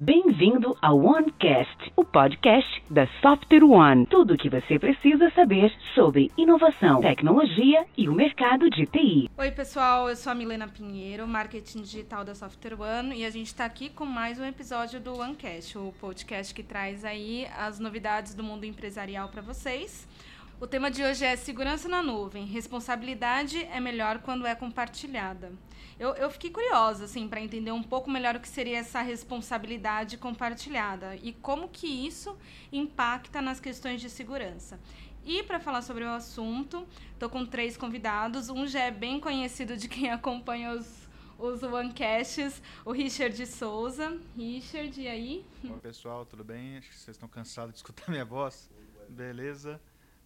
Bem-vindo ao OneCast, o podcast da Software One. Tudo o que você precisa saber sobre inovação, tecnologia e o mercado de TI. Oi, pessoal, eu sou a Milena Pinheiro, marketing digital da Software One, e a gente está aqui com mais um episódio do OneCast, o podcast que traz aí as novidades do mundo empresarial para vocês. O tema de hoje é segurança na nuvem. Responsabilidade é melhor quando é compartilhada. Eu, eu fiquei curiosa, assim, para entender um pouco melhor o que seria essa responsabilidade compartilhada e como que isso impacta nas questões de segurança. E para falar sobre o assunto, estou com três convidados. Um já é bem conhecido de quem acompanha os, os OneCasts, o Richard Souza. Richard, e aí? Oi, pessoal, tudo bem? Acho que vocês estão cansados de escutar minha voz. Beleza?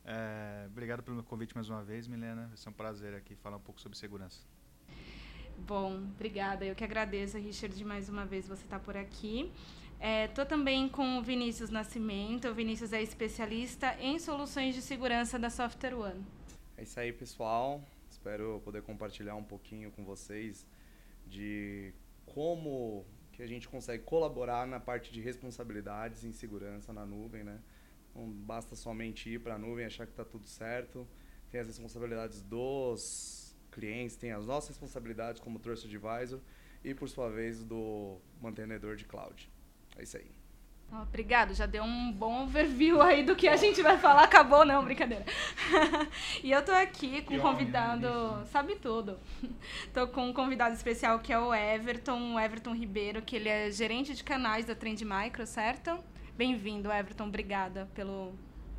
É, obrigado pelo convite mais uma vez, Milena. Vai ser um prazer aqui falar um pouco sobre segurança. Bom, obrigada. Eu que agradeço, Richard, mais uma vez você estar tá por aqui. Estou é, também com o Vinícius Nascimento. O Vinícius é especialista em soluções de segurança da Software One. É isso aí, pessoal. Espero poder compartilhar um pouquinho com vocês de como que a gente consegue colaborar na parte de responsabilidades em segurança na nuvem, né? Não basta somente ir para a nuvem e achar que está tudo certo. Tem as responsabilidades dos clientes, tem as nossas responsabilidades como Trusted Advisor e, por sua vez, do mantenedor de cloud. É isso aí. Obrigado, já deu um bom overview aí do que a gente vai falar. Acabou, não, brincadeira. e eu tô aqui com um convidado, sabe tudo. tô com um convidado especial que é o Everton, o Everton Ribeiro, que ele é gerente de canais da Trend Micro, certo? Bem-vindo, Everton. Obrigada pelo,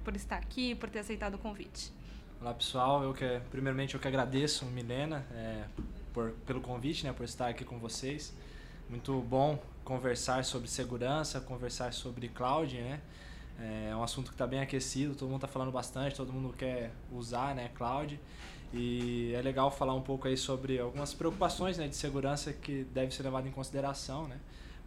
por estar aqui, por ter aceitado o convite. Olá pessoal, eu que primeiramente eu que agradeço Milena é, por, pelo convite, né, por estar aqui com vocês. Muito bom conversar sobre segurança, conversar sobre cloud, né? É um assunto que está bem aquecido, todo mundo está falando bastante, todo mundo quer usar, né, cloud. E é legal falar um pouco aí sobre algumas preocupações, né, de segurança que deve ser levado em consideração, né,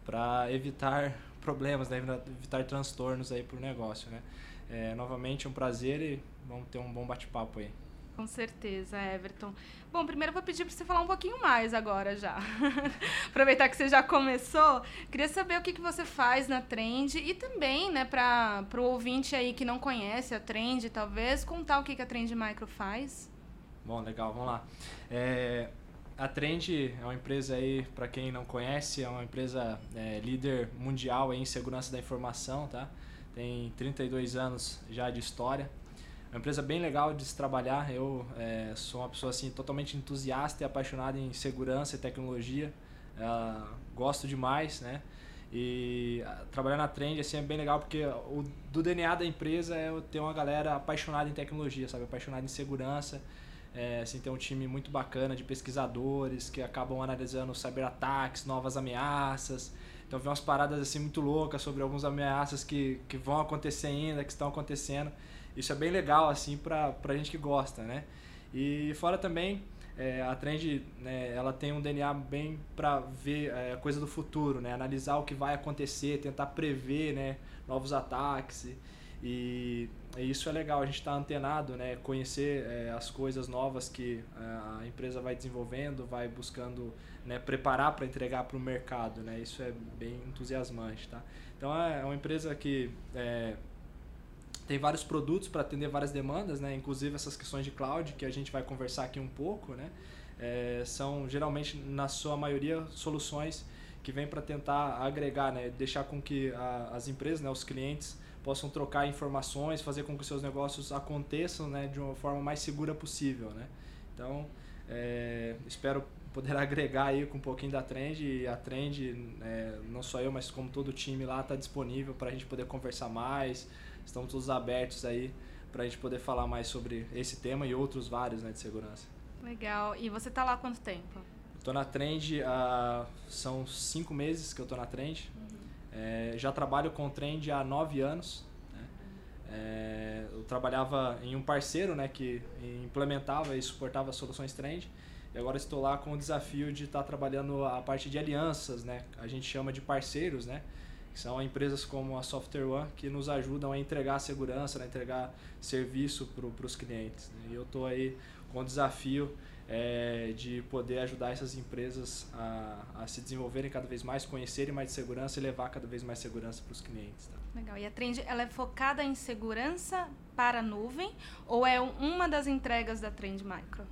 para evitar problemas, né, evitar transtornos aí para o negócio, né. É, novamente um prazer e vamos ter um bom bate-papo aí. Com certeza, Everton. Bom, primeiro eu vou pedir para você falar um pouquinho mais agora já. Aproveitar que você já começou, queria saber o que, que você faz na Trend e também, né, para o ouvinte aí que não conhece a Trend, talvez, contar o que, que a Trend Micro faz. Bom, legal, vamos lá. É, a Trend é uma empresa aí, para quem não conhece, é uma empresa é, líder mundial em segurança da informação, tá? Tem 32 anos já de história. É uma empresa bem legal de se trabalhar. Eu é, sou uma pessoa assim totalmente entusiasta e apaixonada em segurança e tecnologia. Gosto demais, né? E trabalhar na Trend assim, é bem legal porque o do DNA da empresa é ter uma galera apaixonada em tecnologia, sabe? Apaixonada em segurança. É, assim, ter um time muito bacana de pesquisadores que acabam analisando cyberataques, novas ameaças. Então, vem umas paradas assim muito loucas sobre algumas ameaças que, que vão acontecer ainda, que estão acontecendo. Isso é bem legal, assim, pra, pra gente que gosta, né? E fora também, é, a Trend, né, ela tem um DNA bem para ver é, coisa do futuro, né? Analisar o que vai acontecer, tentar prever, né? Novos ataques. E, e isso é legal, a gente está antenado, né? Conhecer é, as coisas novas que é, a empresa vai desenvolvendo, vai buscando né, preparar para entregar para o mercado, né? Isso é bem entusiasmante, tá? Então é uma empresa que é, tem vários produtos para atender várias demandas, né? inclusive essas questões de cloud, que a gente vai conversar aqui um pouco. Né? É, são geralmente, na sua maioria, soluções que vêm para tentar agregar, né? deixar com que a, as empresas, né? os clientes, possam trocar informações, fazer com que seus negócios aconteçam né? de uma forma mais segura possível. Né? Então, é, espero poder agregar aí com um pouquinho da Trend e a Trend, é, não só eu, mas como todo o time lá está disponível para a gente poder conversar mais, estamos todos abertos aí para a gente poder falar mais sobre esse tema e outros vários né, de segurança. Legal. E você está lá há quanto tempo? Estou na Trend, uh, são cinco meses que eu estou na Trend. É, já trabalho com Trend há nove anos. Né? É, eu trabalhava em um parceiro né, que implementava e suportava soluções Trend. E agora estou lá com o desafio de estar tá trabalhando a parte de alianças, né? A gente chama de parceiros, né? são empresas como a Software One que nos ajudam a entregar segurança, a entregar serviço para os clientes. Né? E eu estou aí com o desafio é, de poder ajudar essas empresas a, a, se desenvolverem cada vez mais, conhecerem mais de segurança e levar cada vez mais segurança para os clientes. Tá? Legal. E a Trend ela é focada em segurança para a nuvem ou é uma das entregas da Trend Micro?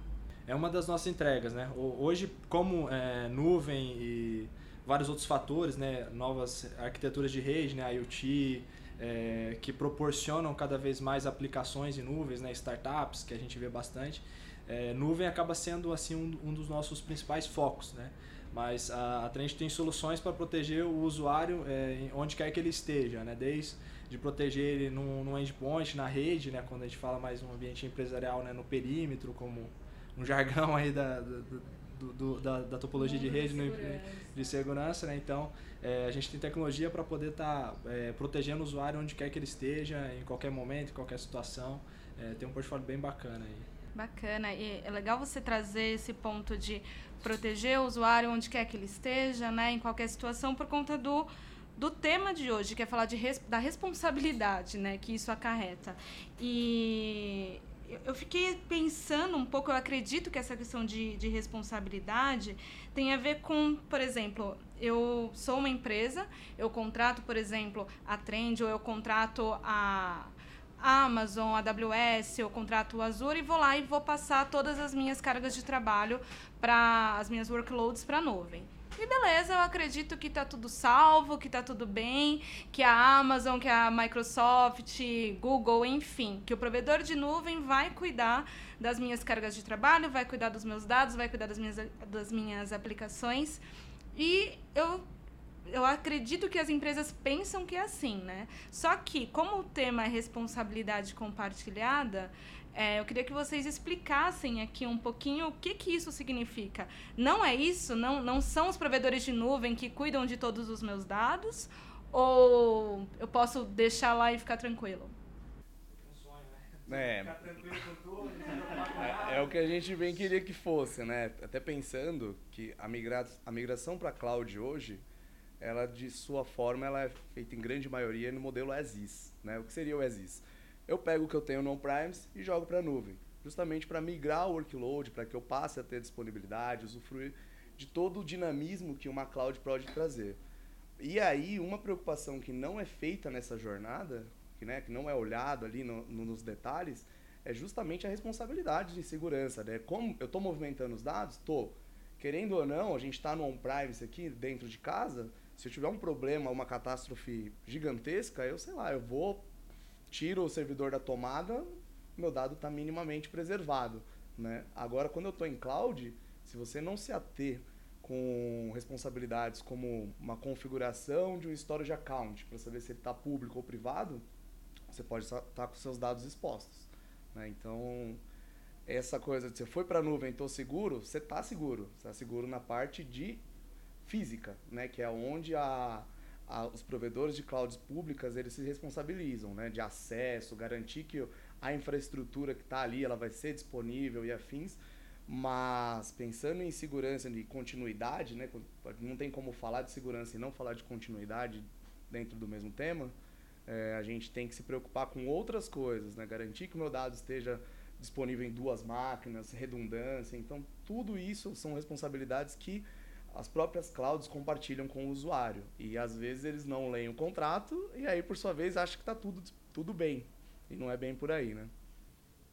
É uma das nossas entregas, né? Hoje, como é, nuvem e vários outros fatores, né? Novas arquiteturas de rede, né? IoT, é, que proporcionam cada vez mais aplicações em nuvens, né? Startups, que a gente vê bastante. É, nuvem acaba sendo assim um, um, dos nossos principais focos, né? Mas a, a Trend tem soluções para proteger o usuário é, onde quer que ele esteja, né? Desde de proteger ele no, no endpoint, na rede, né? Quando a gente fala mais um ambiente empresarial, né? No perímetro, como um jargão aí da, do, do, da, da, topologia de rede de segurança, de segurança né? Então, é, a gente tem tecnologia para poder estar tá, é, protegendo o usuário onde quer que ele esteja, em qualquer momento, em qualquer situação. É, tem um portfólio bem bacana aí. Bacana. E é legal você trazer esse ponto de proteger o usuário onde quer que ele esteja, né? Em qualquer situação, por conta do do tema de hoje, que é falar de res, da responsabilidade né, que isso acarreta. E eu fiquei pensando um pouco, eu acredito que essa questão de, de responsabilidade tem a ver com, por exemplo, eu sou uma empresa, eu contrato, por exemplo, a Trend, ou eu contrato a Amazon, AWS, eu contrato o Azure e vou lá e vou passar todas as minhas cargas de trabalho para as minhas workloads para a nuvem. E beleza, eu acredito que tá tudo salvo, que tá tudo bem, que a Amazon, que a Microsoft, Google, enfim, que o provedor de nuvem vai cuidar das minhas cargas de trabalho, vai cuidar dos meus dados, vai cuidar das minhas, das minhas aplicações. E eu eu acredito que as empresas pensam que é assim, né? Só que, como o tema é responsabilidade compartilhada, é, eu queria que vocês explicassem aqui um pouquinho o que, que isso significa. Não é isso? Não, não são os provedores de nuvem que cuidam de todos os meus dados? Ou eu posso deixar lá e ficar tranquilo? É, é, é o que a gente bem queria que fosse, né? Até pensando que a, migra a migração para cloud hoje, ela de sua forma, ela é feita em grande maioria no modelo as-is, né? O que seria o as-is? eu pego o que eu tenho no on-premise e jogo para a nuvem, justamente para migrar o workload, para que eu passe a ter disponibilidade, usufruir de todo o dinamismo que uma cloud pode trazer. E aí, uma preocupação que não é feita nessa jornada, que, né, que não é olhado ali no, no, nos detalhes, é justamente a responsabilidade de segurança. Né? Como eu estou movimentando os dados? Estou. Querendo ou não, a gente está no on-premise aqui, dentro de casa, se eu tiver um problema, uma catástrofe gigantesca, eu sei lá, eu vou tiro o servidor da tomada, meu dado está minimamente preservado. Né? Agora, quando eu estou em cloud, se você não se ater com responsabilidades como uma configuração de um storage account para saber se ele está público ou privado, você pode estar tá com seus dados expostos. Né? Então, essa coisa de você foi para a nuvem, estou seguro, você está seguro. Você está seguro na parte de física, né? que é onde a, a, os provedores de clouds públicas eles se responsabilizam, né, de acesso, garantir que a infraestrutura que está ali ela vai ser disponível e afins. Mas pensando em segurança e continuidade, né, não tem como falar de segurança e não falar de continuidade dentro do mesmo tema. É, a gente tem que se preocupar com outras coisas, né? Garantir que o meu dado esteja disponível em duas máquinas, redundância. Então, tudo isso são responsabilidades que as próprias clouds compartilham com o usuário. E às vezes eles não leem o contrato e aí, por sua vez, acham que está tudo, tudo bem. E não é bem por aí, né?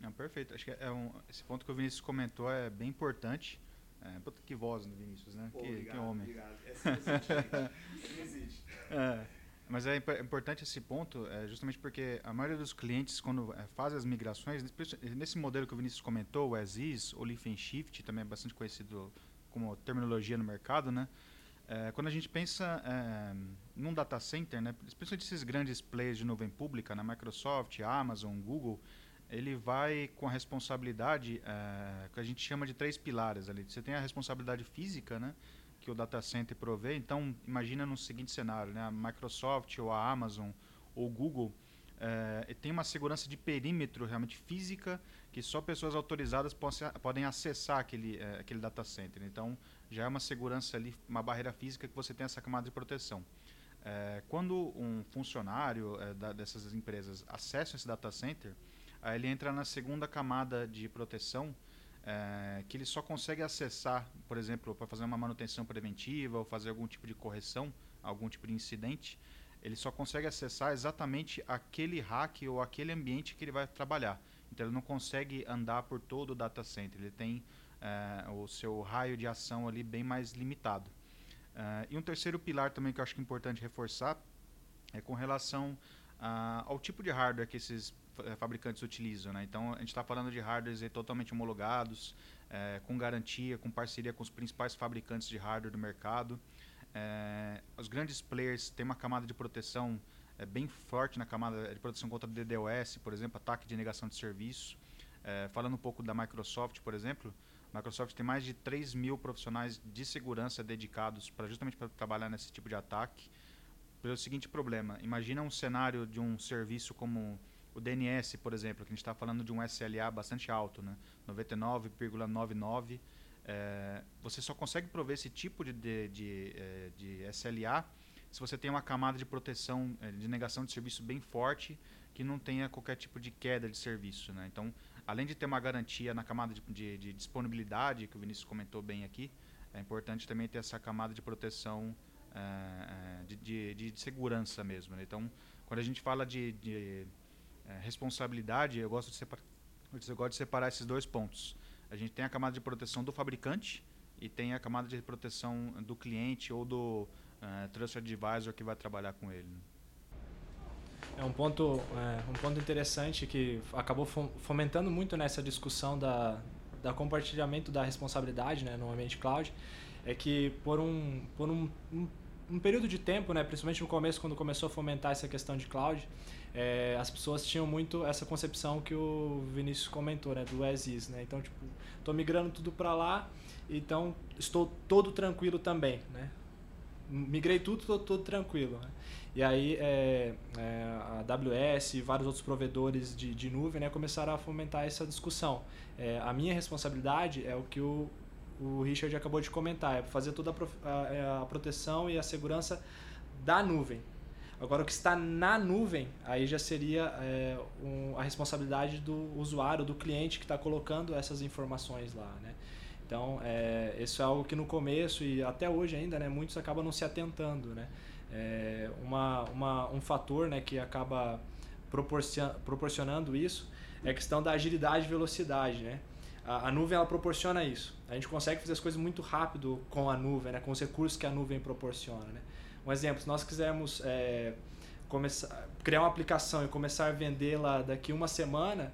Não, perfeito. Acho que é um, esse ponto que o Vinícius comentou é bem importante. É, que voz do Vinícius, né? Pô, que, obrigado, que homem. Obrigado. É existe. É, mas é importante esse ponto, é, justamente porque a maioria dos clientes, quando é, fazem as migrações, nesse modelo que o Vinícius comentou, o as-is, o lift and shift, também é bastante conhecido como terminologia no mercado, né? É, quando a gente pensa é, num data center, né, especialmente esses grandes players de nuvem pública, na né, Microsoft, Amazon, Google, ele vai com a responsabilidade é, que a gente chama de três pilares ali. Você tem a responsabilidade física, né, que o data center provê. Então, imagina no seguinte cenário, né, a Microsoft ou a Amazon ou Google é, tem uma segurança de perímetro realmente física que só pessoas autorizadas podem acessar aquele, é, aquele data center. Então, já é uma segurança ali, uma barreira física que você tem essa camada de proteção. É, quando um funcionário da, dessas empresas acessa esse data center, aí ele entra na segunda camada de proteção, que ele só consegue acessar, por exemplo, para fazer uma manutenção preventiva ou fazer algum tipo de correção, algum tipo de incidente, ele só consegue acessar exatamente aquele rack ou aquele ambiente que ele vai trabalhar. Então ele não consegue andar por todo o data center, ele tem é, o seu raio de ação ali bem mais limitado. É, e um terceiro pilar também que eu acho que é importante reforçar é com relação a, ao tipo de hardware que esses eh, fabricantes utilizam. Né? Então, a gente está falando de hardwares totalmente homologados, é, com garantia, com parceria com os principais fabricantes de hardware do mercado. É, os grandes players têm uma camada de proteção é, bem forte na camada de proteção contra DDoS, por exemplo, ataque de negação de serviço. falando um pouco da Microsoft, por exemplo, a Microsoft tem mais de 3 mil profissionais de segurança dedicados para justamente para trabalhar nesse tipo de ataque. Pelo seguinte problema, imagina um cenário de um serviço como o DNS, por exemplo, que a gente está falando de um SLA bastante alto, né? 99,99. É, você só consegue prover esse tipo de, de, de, é, de, SLA se você tem uma camada de proteção, é, de negação de serviço bem forte, que não tenha qualquer tipo de queda de serviço. Né? Então, além de ter uma garantia na camada de, de disponibilidade, que o Vinícius comentou bem aqui, é importante também ter essa camada de proteção é, é, de, de, segurança mesmo. Né? Então, quando a gente fala de, de responsabilidade, eu gosto de eu gosto de separar esses dois pontos. A gente tem a camada de proteção do fabricante e tem a camada de proteção do cliente ou do uh, Trust Advisor que vai trabalhar com ele. Né? É um ponto, é, um ponto interessante que acabou fomentando muito nessa discussão da, da compartilhamento da responsabilidade né, no ambiente cloud, é que por um, por um, um, um período de tempo, né, principalmente no começo, quando começou a fomentar essa questão de cloud, é, as pessoas tinham muito essa concepção que o Vinícius comentou, né, do as is, né? Então, tipo, estou migrando tudo para lá, então estou todo tranquilo também, né? Migrei tudo, estou todo tranquilo. Né? E aí é, é, a AWS e vários outros provedores de, de nuvem né, começaram a fomentar essa discussão. É, a minha responsabilidade é o que o, o Richard acabou de comentar, é fazer toda a, a, a proteção e a segurança da nuvem. Agora, o que está na nuvem, aí já seria é, um, a responsabilidade do usuário, do cliente que está colocando essas informações lá, né? Então, é, isso é algo que no começo e até hoje ainda, né, muitos acabam não se atentando, né? É, uma, uma, um fator né, que acaba proporcionando isso é a questão da agilidade e velocidade, né? A, a, nuvem ela proporciona isso. A gente consegue fazer as coisas muito rápido com a nuvem, né? com os recursos que a nuvem proporciona. Né? Um exemplo, se nós quisermos é, começar, criar uma aplicação e começar a vendê-la daqui uma semana,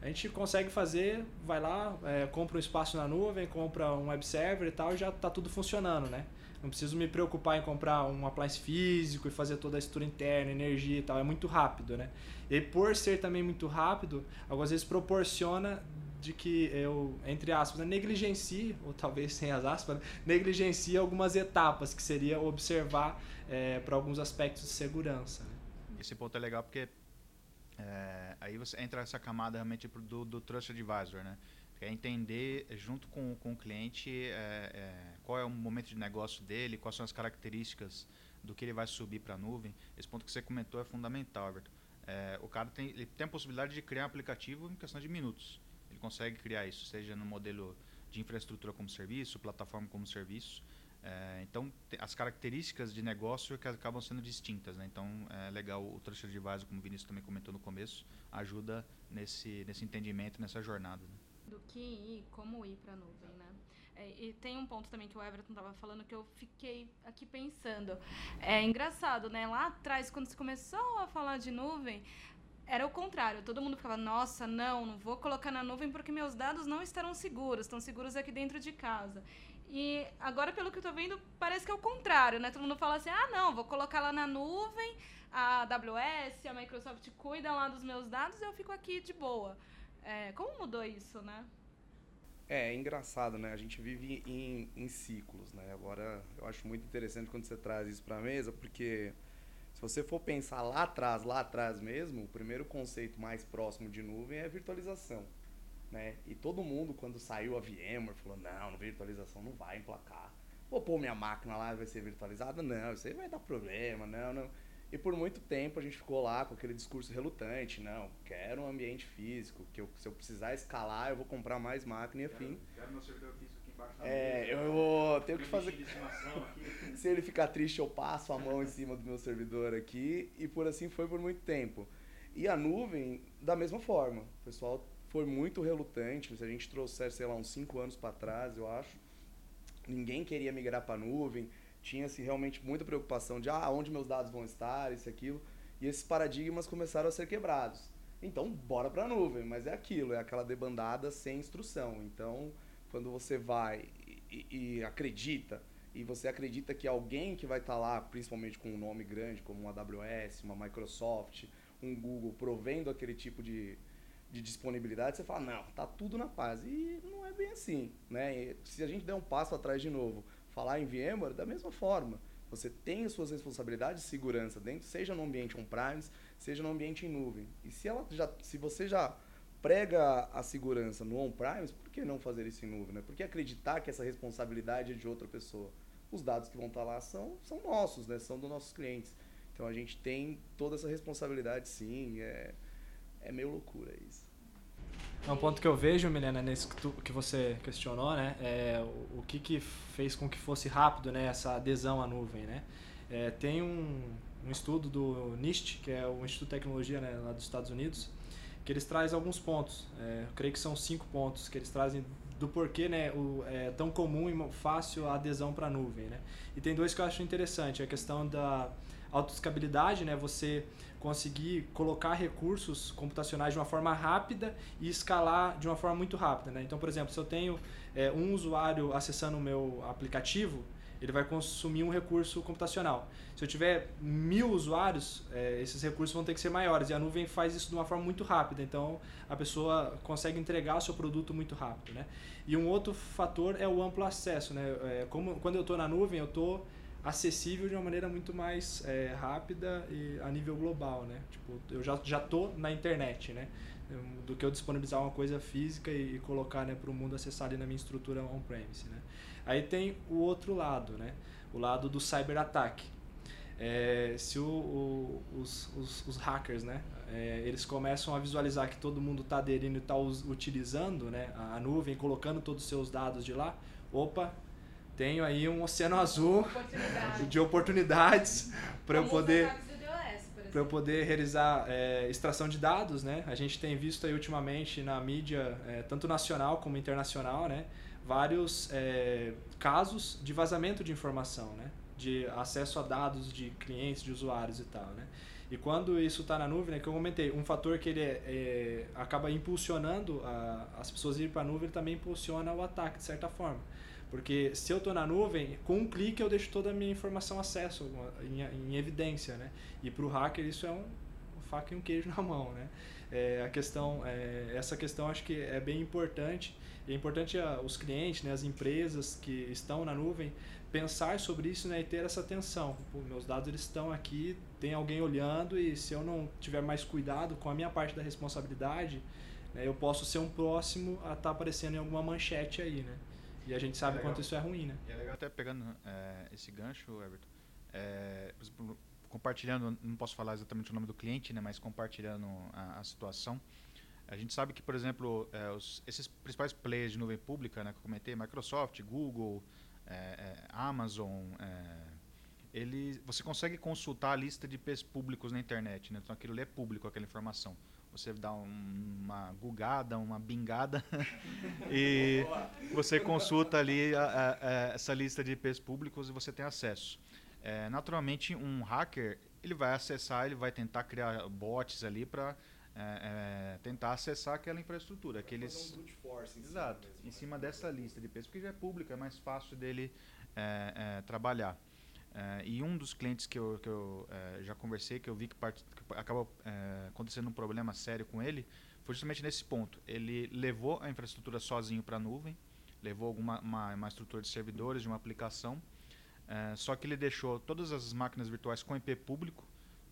a gente consegue fazer, vai lá, é, compra um espaço na nuvem, compra um web server e tal, e já está tudo funcionando, né? Não preciso me preocupar em comprar um appliance físico e fazer toda a estrutura interna, energia e tal. É muito rápido, né? E por ser também muito rápido, algumas vezes proporciona de que eu, entre aspas, né, negligencie, ou talvez sem as aspas, né, negligencie algumas etapas, que seria observar é, para alguns aspectos de segurança. Né? Esse ponto é legal porque é, aí você entra essa camada realmente do, do Trust Advisor, né? É entender junto com, com o cliente é, é, qual é o momento de negócio dele, quais são as características do que ele vai subir para a nuvem. Esse ponto que você comentou é fundamental, Alberto. É, o cara tem, ele tem a possibilidade de criar um aplicativo em questão de minutos consegue criar isso, seja no modelo de infraestrutura como serviço, plataforma como serviço. É, então, as características de negócio que acabam sendo distintas. Né? Então, é legal o Trusted Advisor, como o Vinícius também comentou no começo, ajuda nesse, nesse entendimento, nessa jornada. Né? Do que ir, como ir para a nuvem, né? É, e tem um ponto também que o Everton estava falando que eu fiquei aqui pensando. É engraçado, né? Lá atrás, quando se começou a falar de nuvem, era o contrário. Todo mundo ficava, nossa, não, não vou colocar na nuvem porque meus dados não estarão seguros, estão seguros aqui dentro de casa. E agora, pelo que eu estou vendo, parece que é o contrário, né? Todo mundo fala assim, ah, não, vou colocar lá na nuvem, a AWS, a Microsoft cuida lá dos meus dados e eu fico aqui de boa. É, como mudou isso, né? É, é engraçado, né? A gente vive em, em ciclos, né? Agora, eu acho muito interessante quando você traz isso para a mesa, porque você for pensar lá atrás, lá atrás mesmo, o primeiro conceito mais próximo de nuvem é virtualização. Né? E todo mundo, quando saiu a VMware, falou: não, virtualização não vai emplacar. Vou pôr minha máquina lá vai ser virtualizada? Não, isso aí vai dar problema, não, não. E por muito tempo a gente ficou lá com aquele discurso relutante, não, quero um ambiente físico, que eu, se eu precisar escalar, eu vou comprar mais máquina e afim. Quero meu servidor físico É, eu tenho que fazer. aqui. Se ele ficar triste, eu passo a mão em cima do meu servidor aqui e por assim foi por muito tempo. E a nuvem, da mesma forma. O pessoal foi muito relutante. Se a gente trouxer, sei lá, uns 5 anos para trás, eu acho, ninguém queria migrar para a nuvem. Tinha-se realmente muita preocupação de ah, onde meus dados vão estar, isso e aquilo. E esses paradigmas começaram a ser quebrados. Então, bora para a nuvem, mas é aquilo, é aquela debandada sem instrução. Então, quando você vai e, e- acredita e você acredita que alguém que vai estar lá, principalmente com um nome grande como uma AWS, uma Microsoft, um Google, provendo aquele tipo de, de disponibilidade, você fala, não, tá tudo na paz. E não é bem assim, né? E se a gente der um passo atrás de novo, falar em VMware, da mesma forma, você tem as suas responsabilidades de segurança dentro, seja no ambiente on-premise, seja no ambiente em nuvem. E se, ela já, se você já prega a segurança no on-premise, por que não fazer isso em nuvem? Né? Por que acreditar que essa responsabilidade é de outra pessoa? Os dados que vão estar lá são, são nossos, né? são dos nossos clientes. Então a gente tem toda essa responsabilidade sim, é, é meio loucura isso. É um ponto que eu vejo, Milena, nesse que, tu- que você questionou, né? É, o, o que, que fez com que fosse rápido né, essa adesão à nuvem, né? É, tem um, um estudo do NIST, que é o Instituto de Tecnologia né, lá dos Estados Unidos, que eles trazem alguns pontos. É, creio que são cinco pontos que eles trazem do porquê né, o, é tão comum e fácil a adesão para a nuvem, né? E tem dois que eu acho interessante, a questão da autoescalabilidade, né? Você conseguir colocar recursos computacionais de uma forma rápida e escalar de uma forma muito rápida. Né? Então, por exemplo, se eu tenho é, um usuário acessando o meu aplicativo, ele vai consumir um recurso computacional. Se eu tiver mil usuários, é, esses recursos vão ter que ser maiores e a nuvem faz isso de uma forma muito rápida. Então, a pessoa consegue entregar o seu produto muito rápido. Né? E um outro fator é o amplo acesso. Né? É, como, quando eu estou na nuvem, eu estou acessível de uma maneira muito mais é, rápida e a nível global, né? Tipo, eu já já na internet, né? Do que eu disponibilizar uma coisa física e, e colocar, né, para o mundo acessar ali na minha estrutura on-premise, né? Aí tem o outro lado, né? O lado do cyberataque. É, se o, o, os, os, os hackers, né? É, eles começam a visualizar que todo mundo está aderindo e está utilizando, né? A, nuvem, colocando todos os seus dados de lá. Opa, tenho aí um oceano azul de oportunidades para eu poder para eu poder realizar é, extração de dados, né? A gente tem visto aí ultimamente na mídia, é, tanto nacional como internacional, né? Vários é, casos de vazamento de informação, né? De acesso a dados de clientes, de usuários e tal, né? E quando isso está na nuvem, né, que eu comentei, um fator que ele é, é, acaba impulsionando a, as pessoas ir para a nuvem, ele também impulsiona o ataque, de certa forma. Porque se eu estou na nuvem, com um clique eu deixo toda a minha informação acesso em, em evidência, né? E para o hacker isso é um, um faca e um queijo na mão, né? É, a questão, é, essa questão acho que é bem importante. E é importante a, os clientes, né, as empresas que estão na nuvem pensar sobre isso né, e ter essa atenção. Pô, meus dados eles estão aqui, tem alguém olhando e se eu não tiver mais cuidado com a minha parte da responsabilidade, né, eu posso ser um próximo a estar tá aparecendo em alguma manchete aí, né? E a gente sabe Legal. quanto isso é ruim, né? É legal até pegando é, esse gancho, Everton, é, compartilhando, não posso falar exatamente o nome do cliente, né, mas compartilhando a, a situação, a gente sabe que, por exemplo, é, os, esses principais players de nuvem pública, né, que eu comentei, Microsoft, Google, é, é, Amazon, é, ele, você consegue consultar a lista de IPs públicos na internet, né, então aquilo ali é público, aquela informação. Você dá um- uma gugada, uma bingada e você consulta ali a- a- a- essa lista de IPs públicos e você tem acesso. É, naturalmente, um hacker ele vai acessar, ele vai tentar criar bots ali para tentar acessar aquela infraestrutura, aqueles um brute force em cima Exato, mesmo, em né? cima dessa lista de IPs, porque já é pública, é mais fácil dele é, é, trabalhar. É, e um dos clientes que eu, que eu é, já conversei, que eu vi que, part... que acabou é, acontecendo um problema sério com ele, foi justamente nesse ponto. Ele levou a infraestrutura sozinho para a nuvem, levou alguma uma, uma estrutura de servidores, de uma aplicação, é, só que ele deixou todas as máquinas virtuais com IP público,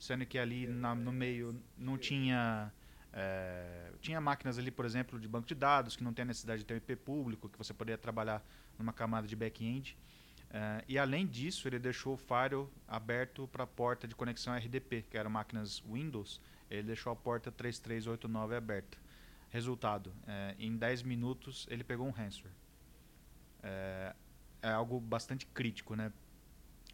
sendo que ali na- no meio não tinha é, tinha máquinas ali, por exemplo, de banco de dados que não tem a necessidade de ter um IP público, que você poderia trabalhar numa camada de back-end. É, e além disso, ele deixou o Firewall aberto para a porta de conexão RDP, que eram máquinas Windows. Ele deixou a porta 3389 aberta. Resultado, é, em 10 minutos ele pegou um ransomware. É, é algo bastante crítico, né?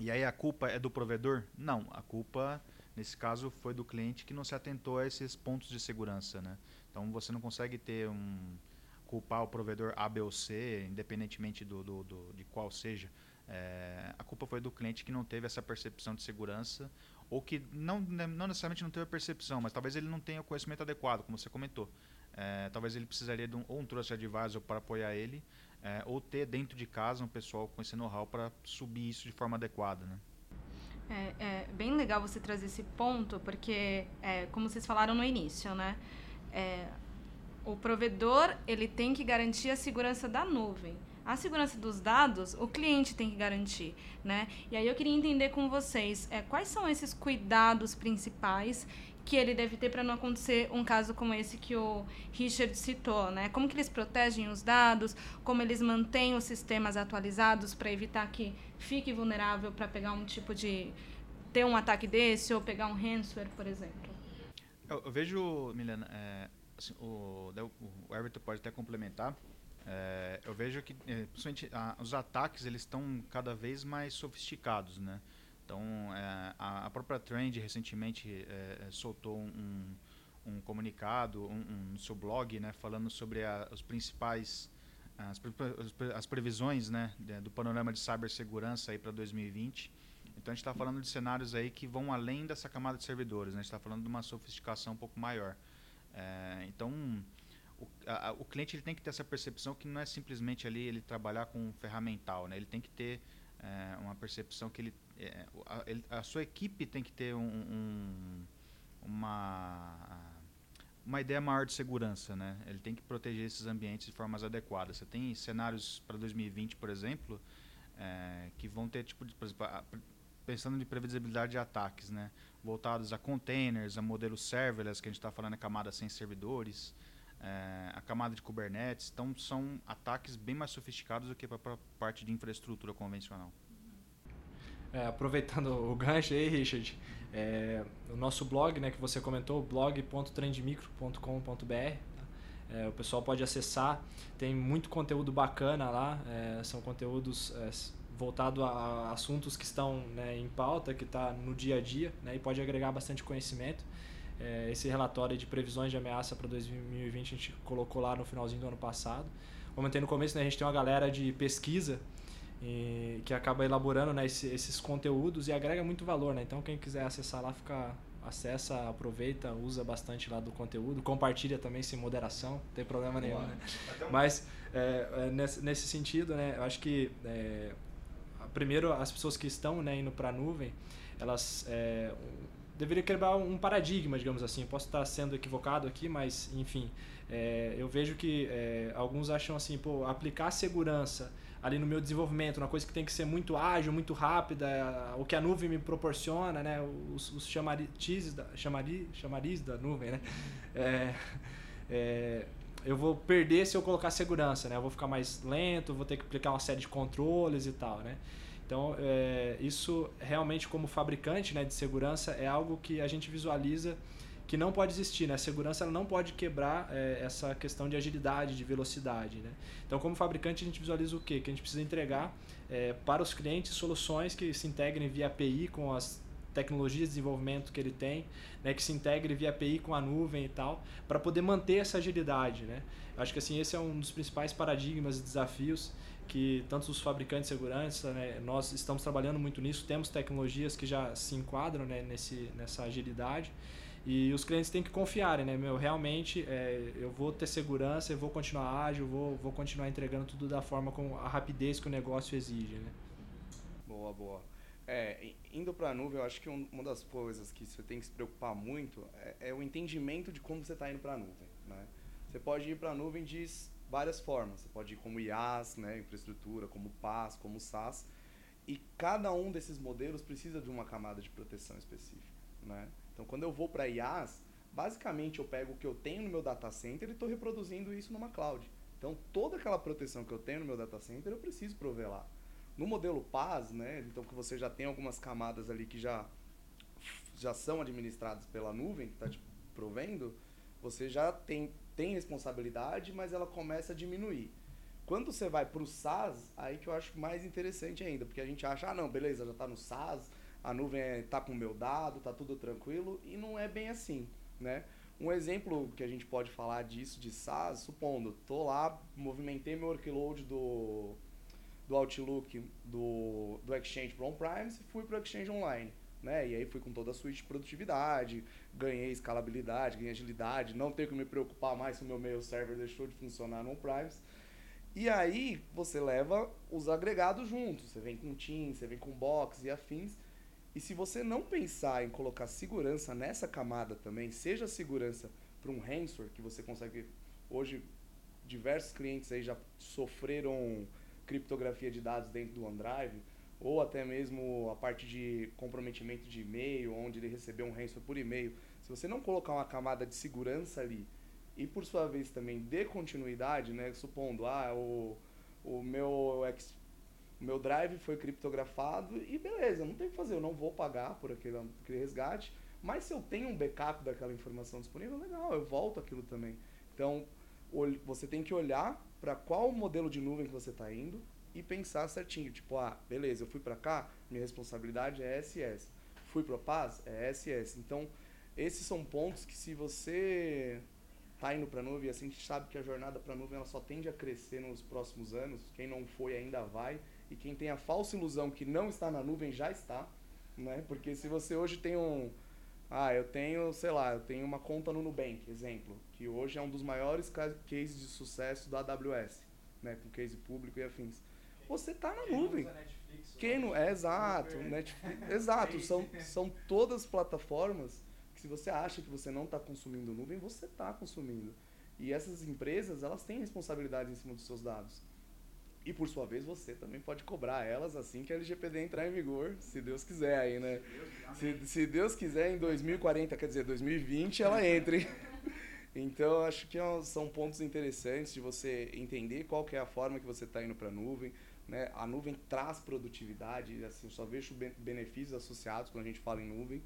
E aí a culpa é do provedor? Não, a culpa nesse caso foi do cliente que não se atentou a esses pontos de segurança, né? Então você não consegue ter um culpar o provedor A, B ou C, independentemente do, do, do de qual seja. É, a culpa foi do cliente que não teve essa percepção de segurança ou que não, né, não necessariamente não teve a percepção, mas talvez ele não tenha o conhecimento adequado, como você comentou. É, talvez ele precisaria de um, ou um trust advisor para apoiar ele, é, ou ter dentro de casa um pessoal com esse know-how para subir isso de forma adequada. Né? É, é, bem legal você trazer esse ponto, porque, é, como vocês falaram no início, né? É, o provedor ele tem que garantir a segurança da nuvem. A segurança dos dados, o cliente tem que garantir, né? E aí eu queria entender com vocês é, quais são esses cuidados principais que ele deve ter para não acontecer um caso como esse que o Richard citou, né? Como que eles protegem os dados, como eles mantêm os sistemas atualizados para evitar que fique vulnerável para pegar um tipo de ter um ataque desse ou pegar um ransomware, por exemplo. Eu, eu vejo, Milena, é, assim, o, o Everton pode até complementar. É, eu vejo que, é, principalmente, a, os ataques eles estão cada vez mais sofisticados, né? Então, é, a, a, própria Trend recentemente é soltou um, um comunicado um, um, no seu blog, né, falando sobre a, os principais as, as previsões, né, do panorama de cibersegurança para 2020. Então a gente está falando de cenários aí que vão além dessa camada de servidores, né? A gente está falando de uma sofisticação um pouco maior. É, então o, a, o cliente ele tem que ter essa percepção que não é simplesmente ali ele trabalhar com um ferramental, né? Ele tem que ter é, uma percepção que ele é, a, ele, a, sua equipe tem que ter um, um, uma uma ideia maior de segurança, né? Ele tem que proteger esses ambientes de formas adequadas. Você tem cenários para 2020, por exemplo, é, que vão ter tipo de, por exemplo, pensando em previsibilidade de ataques, né? Voltados a containers, a modelos serverless, que a gente está falando, a camada sem servidores, é, a camada de Kubernetes. Então, são ataques bem mais sofisticados do que para a parte de infraestrutura convencional. É, aproveitando o gancho aí, Richard, é, o nosso blog, né, que você comentou, blog.trendmicro.com.br, tá? é, o pessoal pode acessar, tem muito conteúdo bacana lá, é, são conteúdos é, voltados a assuntos que estão né, em pauta, que está no dia a dia, né, e pode agregar bastante conhecimento. É, esse relatório de previsões de ameaça para 2020 a gente colocou lá no finalzinho do ano passado. Como eu no começo, né, a gente tem uma galera de pesquisa e, que acaba elaborando né, esse, esses conteúdos e agrega muito valor. Né? Então, quem quiser acessar lá, fica, acessa, aproveita, usa bastante lá do conteúdo, compartilha também sem moderação, não tem problema nenhum. Né? Mas, é, é, nesse, nesse sentido, né, eu acho que, é, primeiro, as pessoas que estão né, indo para a nuvem, elas é, deveria quebrar um paradigma, digamos assim. posso estar sendo equivocado aqui, mas, enfim, é, eu vejo que é, alguns acham assim, pô, aplicar segurança ali no meu desenvolvimento, uma coisa que tem que ser muito ágil, muito rápida, o que a nuvem me proporciona, né? Os, os chamariz, da, chamariz, chamariz da nuvem, né? É, é, eu vou perder se eu colocar segurança, né? Eu vou ficar mais lento, vou ter que aplicar uma série de controles e tal, né? Então, é, isso realmente como fabricante né, de segurança é algo que a gente visualiza que não pode existir, né? A segurança ela não pode quebrar é, essa questão de agilidade, de velocidade, né? Então, como fabricante, a gente visualiza o quê? Que a gente precisa entregar é, para os clientes soluções que se integrem via API com as tecnologias de desenvolvimento que ele tem, né, que se integre via API com a nuvem e tal, para poder manter essa agilidade, né? Acho que assim esse é um dos principais paradigmas e desafios que tanto os fabricantes de segurança, né, nós estamos trabalhando muito nisso, temos tecnologias que já se enquadram né, nesse, nessa agilidade e os clientes têm que confiarem, né? Meu, realmente é, eu vou ter segurança, eu vou continuar ágil, vou, vou continuar entregando tudo da forma com a rapidez que o negócio exige, né? Boa, boa. É, indo para a nuvem, eu acho que uma das coisas que você tem que se preocupar muito é, é o entendimento de como você está indo para a nuvem, né? Você pode ir para a nuvem de várias formas. Você pode ir como IaaS, né, infraestrutura, como PaaS, como SaaS. E cada um desses modelos precisa de uma camada de proteção específica, né? Então, quando eu vou para IaaS, basicamente eu pego o que eu tenho no meu data center e estou reproduzindo isso numa cloud. Então, toda aquela proteção que eu tenho no meu data center, eu preciso prover lá. No modelo PaaS, né, então que você já tem algumas camadas ali que já, já são administradas pela nuvem, que está te provendo, você já tem, tem responsabilidade, mas ela começa a diminuir. Quando você vai para o SaaS, aí que eu acho mais interessante ainda, porque a gente acha, ah, não, beleza, já está no SaaS, a nuvem está com o meu dado, está tudo tranquilo, e não é bem assim, né? Um exemplo que a gente pode falar disso de SaaS, supondo, tô lá, movimentei meu workload do, do Outlook, do, do Exchange para on-premise e fui para o Exchange Online. Né? E aí fui com toda a suíte de produtividade, ganhei escalabilidade, ganhei agilidade, não tenho que me preocupar mais se o meu mail server deixou de funcionar no on-premise. E aí você leva os agregados juntos, você vem com Teams, você vem com Box e afins, e se você não pensar em colocar segurança nessa camada também, seja segurança para um ransomware, que você consegue. Hoje, diversos clientes aí já sofreram criptografia de dados dentro do OneDrive, ou até mesmo a parte de comprometimento de e-mail, onde ele recebeu um ransomware por e-mail. Se você não colocar uma camada de segurança ali e, por sua vez, também dê continuidade, né, supondo, ah, o, o meu o meu drive foi criptografado e beleza, não tem o que fazer, eu não vou pagar por aquele, aquele resgate, mas se eu tenho um backup daquela informação disponível, legal, eu volto aquilo também. Então, você tem que olhar para qual modelo de nuvem que você está indo e pensar certinho, tipo, ah, beleza, eu fui para cá, minha responsabilidade é SS. Fui para o PAS, é SS. Então, esses são pontos que se você está indo para a nuvem, assim, a gente sabe que a jornada para a nuvem ela só tende a crescer nos próximos anos, quem não foi ainda vai, e quem tem a falsa ilusão que não está na nuvem já está, né? Porque se você hoje tem um ah, eu tenho, sei lá, eu tenho uma conta no Nubank, exemplo, que hoje é um dos maiores cases de sucesso da AWS, né, com case público e afins. Você está na nuvem. Netflix, Quem não é exato, Netflix, exato, são são todas plataformas que se você acha que você não está consumindo nuvem, você está consumindo. E essas empresas, elas têm responsabilidade em cima dos seus dados. E por sua vez você também pode cobrar elas assim que a LGPD entrar em vigor, se Deus quiser aí, né? Se, se Deus quiser em 2040, quer dizer, 2020 ela entre. Então acho que é são pontos interessantes de você entender qual que é a forma que você está indo para a nuvem. Né? A nuvem traz produtividade, assim, só vejo benefícios associados quando a gente fala em nuvem.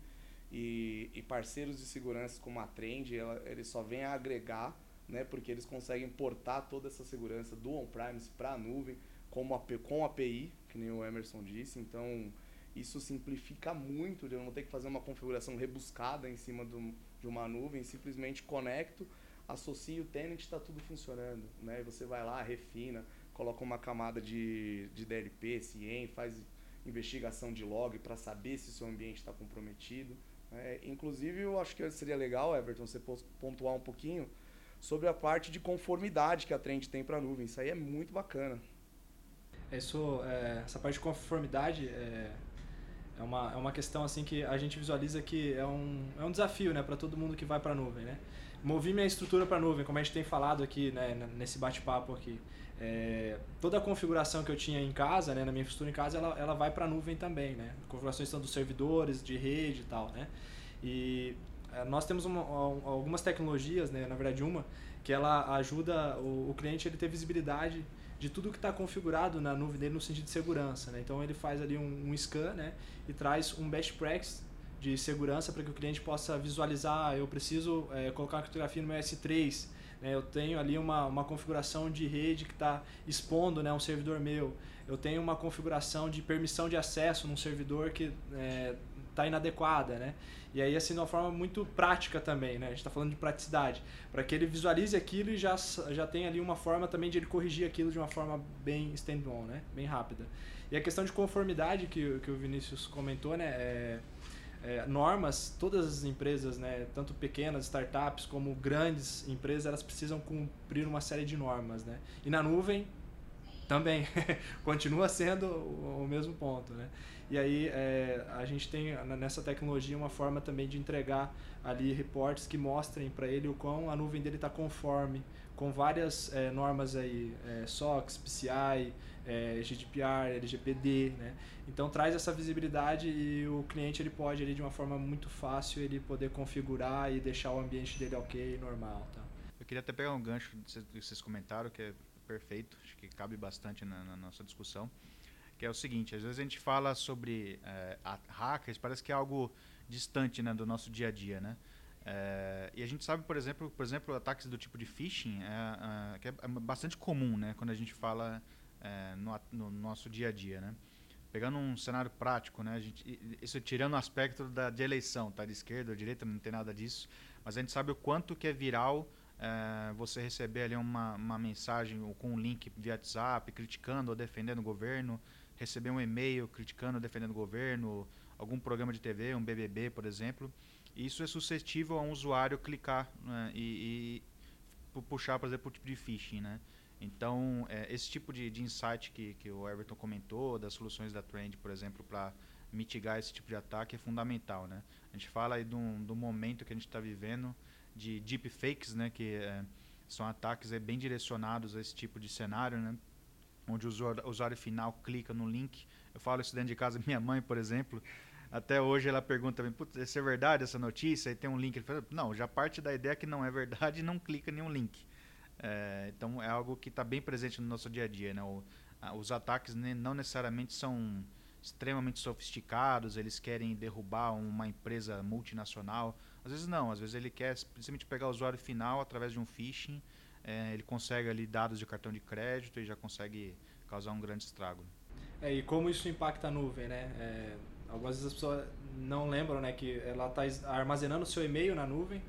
E, e parceiros de segurança como a Trend, ela, eles só vêm a agregar né, porque eles conseguem portar toda essa segurança do on-premise para a nuvem como com API, que nem o Emerson disse. Então, isso simplifica muito eu não ter que fazer uma configuração rebuscada em cima do, de uma nuvem, simplesmente conecto, associo o tenant está tudo funcionando. Né? E você vai lá, refina, coloca uma camada de, de DLP, CIEM, faz investigação de log para saber se seu ambiente está comprometido. É, inclusive, eu acho que seria legal, Everton, você pontuar um pouquinho sobre a parte de conformidade que a Trend tem para a nuvem. Isso aí é muito bacana. Isso, é, essa parte de conformidade é, é, uma, é uma questão assim que a gente visualiza que é um, é um desafio né, para todo mundo que vai para a nuvem. Né? Movi minha estrutura para a nuvem, como a gente tem falado aqui né, nesse bate-papo aqui. É, toda a configuração que eu tinha em casa, né, na minha infraestrutura em casa, ela, ela vai para a nuvem também. Né? Configurações são dos servidores, de rede e tal. Né? E nós temos uma, algumas tecnologias, né, na verdade uma, que ela ajuda o, o cliente a ter visibilidade de tudo que está configurado na nuvem dele no sentido de segurança. Né? Então ele faz ali um, um scan né, e traz um best practice de segurança para que o cliente possa visualizar, ah, eu preciso é, colocar uma criptografia no meu S3, né, eu tenho ali uma, uma configuração de rede que está expondo né, um servidor meu, eu tenho uma configuração de permissão de acesso num servidor que é, tá inadequada, né? E aí, assim, de uma forma muito prática também, né? A gente está falando de praticidade. Para que ele visualize aquilo e já, já tenha ali uma forma também de ele corrigir aquilo de uma forma bem stand-on, né? Bem rápida. E a questão de conformidade que, que o Vinícius comentou, né? É, é, normas, todas as empresas, né, tanto pequenas, startups, como grandes empresas, elas precisam cumprir uma série de normas. Né? E na nuvem, também, continua sendo o, mesmo ponto. Né? E aí é, a gente tem nessa tecnologia uma forma também de entregar ali reportes que mostrem para ele o quão a nuvem dele está conforme com várias é, normas aí, é, SOX, PCI, é, GDPR, LGPD, né? Então traz essa visibilidade e o cliente ele pode ali de uma forma muito fácil ele poder configurar e deixar o ambiente dele ok, normal, tá? Eu queria até pegar um gancho que vocês comentaram que é perfeito, acho que cabe bastante na, na nossa discussão que é o seguinte, às vezes a gente fala sobre é, hackers, parece que é algo distante né, do nosso dia a dia, né? É, e a gente sabe, por exemplo, por exemplo, ataques do tipo de phishing é, é, que é bastante comum, né, quando a gente fala no, no, nosso dia a dia, né? Pegando um cenário prático, né, a gente, isso tirando o aspecto da, de eleição, tá, de esquerda ou direita, não tem nada disso, mas a gente sabe o quanto que é viral é, você receber ali uma, uma mensagem com um link via WhatsApp criticando ou defendendo o governo, receber um e-mail criticando ou defendendo o governo, algum programa de TV, um BBB, por exemplo, isso é suscetível a um usuário clicar né, e, e, puxar, por exemplo, o tipo de phishing, né? Então, é, esse tipo de, de insight que, que o Everton comentou, das soluções da Trend, por exemplo, para mitigar esse tipo de ataque é fundamental, né? A gente fala aí do, do momento que a gente está vivendo de deepfakes, né? Que é, são ataques é, bem direcionados a esse tipo de cenário, né? Onde o usuário, o usuário final clica no link. Eu falo isso dentro de casa, minha mãe, por exemplo, até hoje ela pergunta também, putz, é verdade essa notícia? Aí tem um link. Ele fala, não, já parte da ideia que não é verdade e não clica nenhum link. É, então é algo que está bem presente no nosso dia a dia. Né? O, a, os ataques ne, não necessariamente são extremamente sofisticados, eles querem derrubar uma empresa multinacional. Às vezes não, às vezes ele quer simplesmente pegar o usuário final através de um phishing, é, ele consegue ali dados de cartão de crédito e já consegue causar um grande estrago. É, e como isso impacta a nuvem, né? É, Algumas vezes as pessoas não lembram né, que ela está armazenando seu e-mail na nuvem.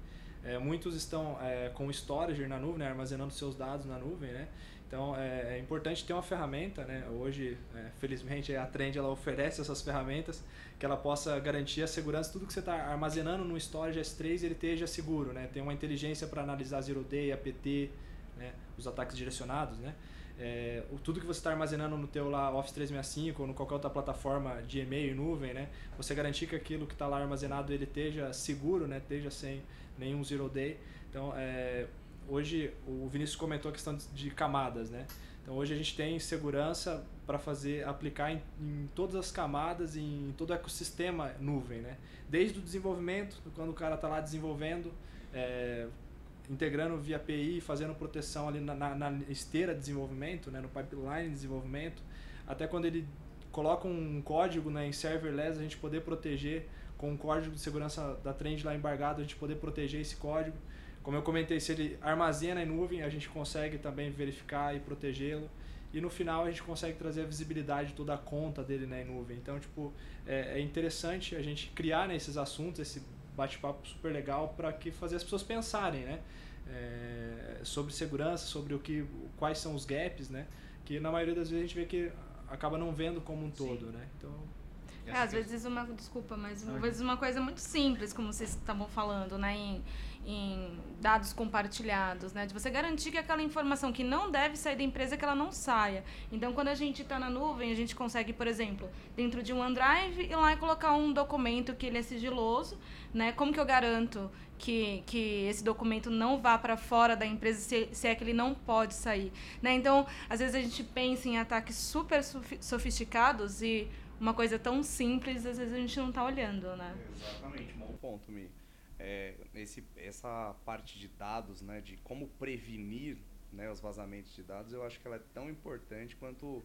É, muitos estão é, com storage na nuvem, né, armazenando seus dados na nuvem. Né? Então é, é importante ter uma ferramenta. Né? Hoje, é, felizmente, a Trend ela oferece essas ferramentas que ela possa garantir a segurança. Tudo que você está armazenando no storage S3 ele esteja seguro. Né? Tem uma inteligência para analisar zero day, APT, né? os ataques direcionados. Né? é, tudo que você está armazenando no teu lá Office 365 ou no qualquer outra plataforma de e-mail e nuvem, né? Você garantir que aquilo que está lá armazenado ele esteja seguro, né? Esteja sem nenhum zero day. Então, é, hoje o Vinícius comentou a questão de camadas, né? Então hoje a gente tem segurança para fazer aplicar em, em, todas as camadas, em todo o ecossistema nuvem, né? Desde o desenvolvimento, quando o cara está lá desenvolvendo, é, integrando via API, fazendo proteção ali na, na, na, esteira de desenvolvimento, né, no pipeline de desenvolvimento, até quando ele coloca um código né, em serverless, a gente poder proteger com um código de segurança da trend lá embargado, a gente poder proteger esse código. Como eu comentei, se ele armazena em nuvem, a gente consegue também verificar e protegê-lo. E no final a gente consegue trazer a visibilidade de toda a conta dele né, em nuvem. Então, tipo, é, é interessante a gente criar nesses né, assuntos, esse bate-papo super legal para que fazer as pessoas pensarem, né? É, sobre segurança, sobre o que, quais são os gaps, né? Que na maioria das vezes a gente vê que acaba não vendo como um todo, né? Então é, às vezes uma desculpa, mas às vezes uma coisa muito simples, como vocês estavam falando, né? Em, em dados compartilhados, né? De você garantir que aquela informação que não deve sair da empresa, que ela não saia. Então, quando a gente está na nuvem, a gente consegue, por exemplo, dentro de um OneDrive, ir lá e colocar um documento que ele é sigiloso, né? Como que eu garanto que, que esse documento não vá para fora da empresa se, se é que ele não pode sair, né? Então, às vezes a gente pensa em ataques super sofisticados e uma coisa tão simples, às vezes a gente não está olhando, né? Exatamente, bom ponto, Mi é, esse, essa parte de dados, né, de como prevenir né, os vazamentos de dados, eu acho que ela é tão importante quanto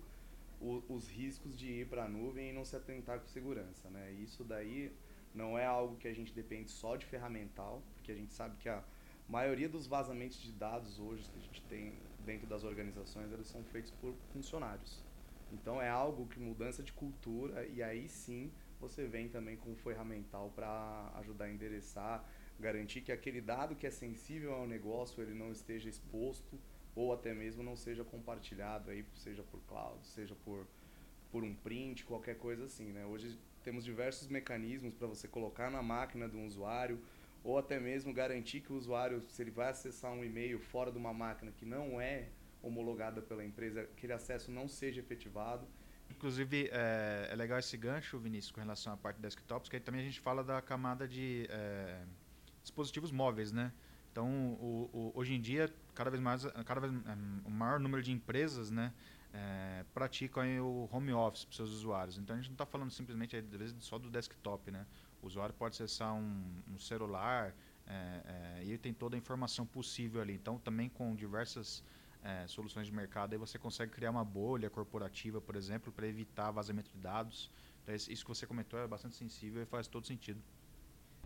o, os riscos de ir para a nuvem e não se atentar com segurança. Né? Isso daí não é algo que a gente depende só de ferramental, porque a gente sabe que a maioria dos vazamentos de dados hoje que a gente tem dentro das organizações, eles são feitos por funcionários. Então é algo que mudança de cultura e aí sim você vem também com ferramental para ajudar a endereçar, garantir que aquele dado que é sensível ao negócio ele não esteja exposto ou até mesmo não seja compartilhado aí, seja por cloud, seja por por um print, qualquer coisa assim, né? Hoje temos diversos mecanismos para você colocar na máquina do usuário ou até mesmo garantir que o usuário, se ele vai acessar um e-mail fora de uma máquina que não é homologada pela empresa, aquele acesso não seja efetivado. Inclusive, é, é, legal esse gancho, Vinícius, com relação à parte de desktops, que aí também a gente fala da camada de é, dispositivos móveis, né? Então, o, o, hoje em dia, cada vez mais, cada vez um, o maior número de empresas, né, é, praticam o home office para seus usuários. Então, a gente não está falando simplesmente às vezes só do desktop, né? O usuário pode acessar um, um celular é, é, e ele tem toda a informação possível ali. Então, também com diversas é, soluções de mercado, aí você consegue criar uma bolha corporativa, por exemplo, para evitar vazamento de dados. Então, isso que você comentou é bastante sensível e faz todo sentido.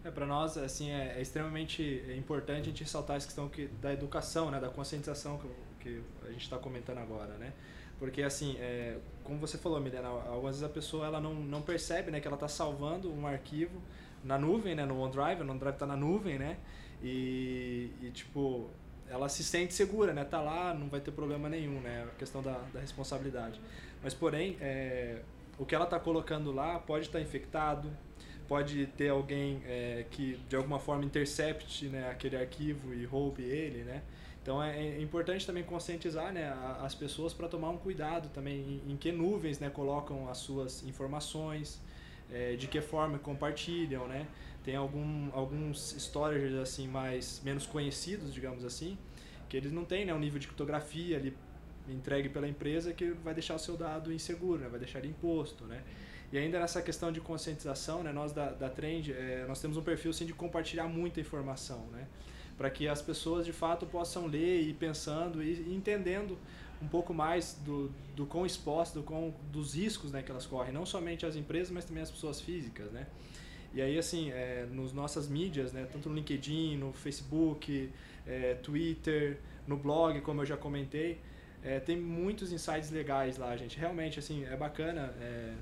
É, para nós, assim, é, é, extremamente importante a gente ressaltar essa questão que, da educação, né, da conscientização que, que a gente está comentando agora, né? Porque, assim, é, como você falou, Milena, algumas vezes a pessoa ela não, não percebe né, que ela está salvando um arquivo na nuvem, né, no OneDrive, o OneDrive está na nuvem, né? E, e, tipo, ela se sente segura, né? Tá lá, não vai ter problema nenhum, né? A questão da, da responsabilidade. Mas, porém, é, o que ela está colocando lá pode estar tá infectado, pode ter alguém é, que de alguma forma intercepte né, aquele arquivo e roube ele, né? Então é, é importante também conscientizar né, as pessoas para tomar um cuidado também em, em, que nuvens né, colocam as suas informações, é, de que forma compartilham, né? Tem algum, alguns storage assim mais menos conhecidos, digamos assim, que eles não têm né, um nível de criptografia ali entregue pela empresa que vai deixar o seu dado inseguro, né, vai deixar ele imposto, né? E ainda nessa questão de conscientização, né, nós da, da Trend, é, nós temos um perfil sim, de compartilhar muita informação, né? Para que as pessoas de fato possam ler e ir pensando e entendendo um pouco mais do, do quão exposto, do quão, dos riscos né, que elas correm, não somente as empresas, mas também as pessoas físicas, né? E aí, assim, é, nos nossas mídias, né, tanto no LinkedIn, no Facebook, é, Twitter, no blog, como eu já comentei, é, tem muitos insights legais lá, gente. Realmente, assim, é bacana. É,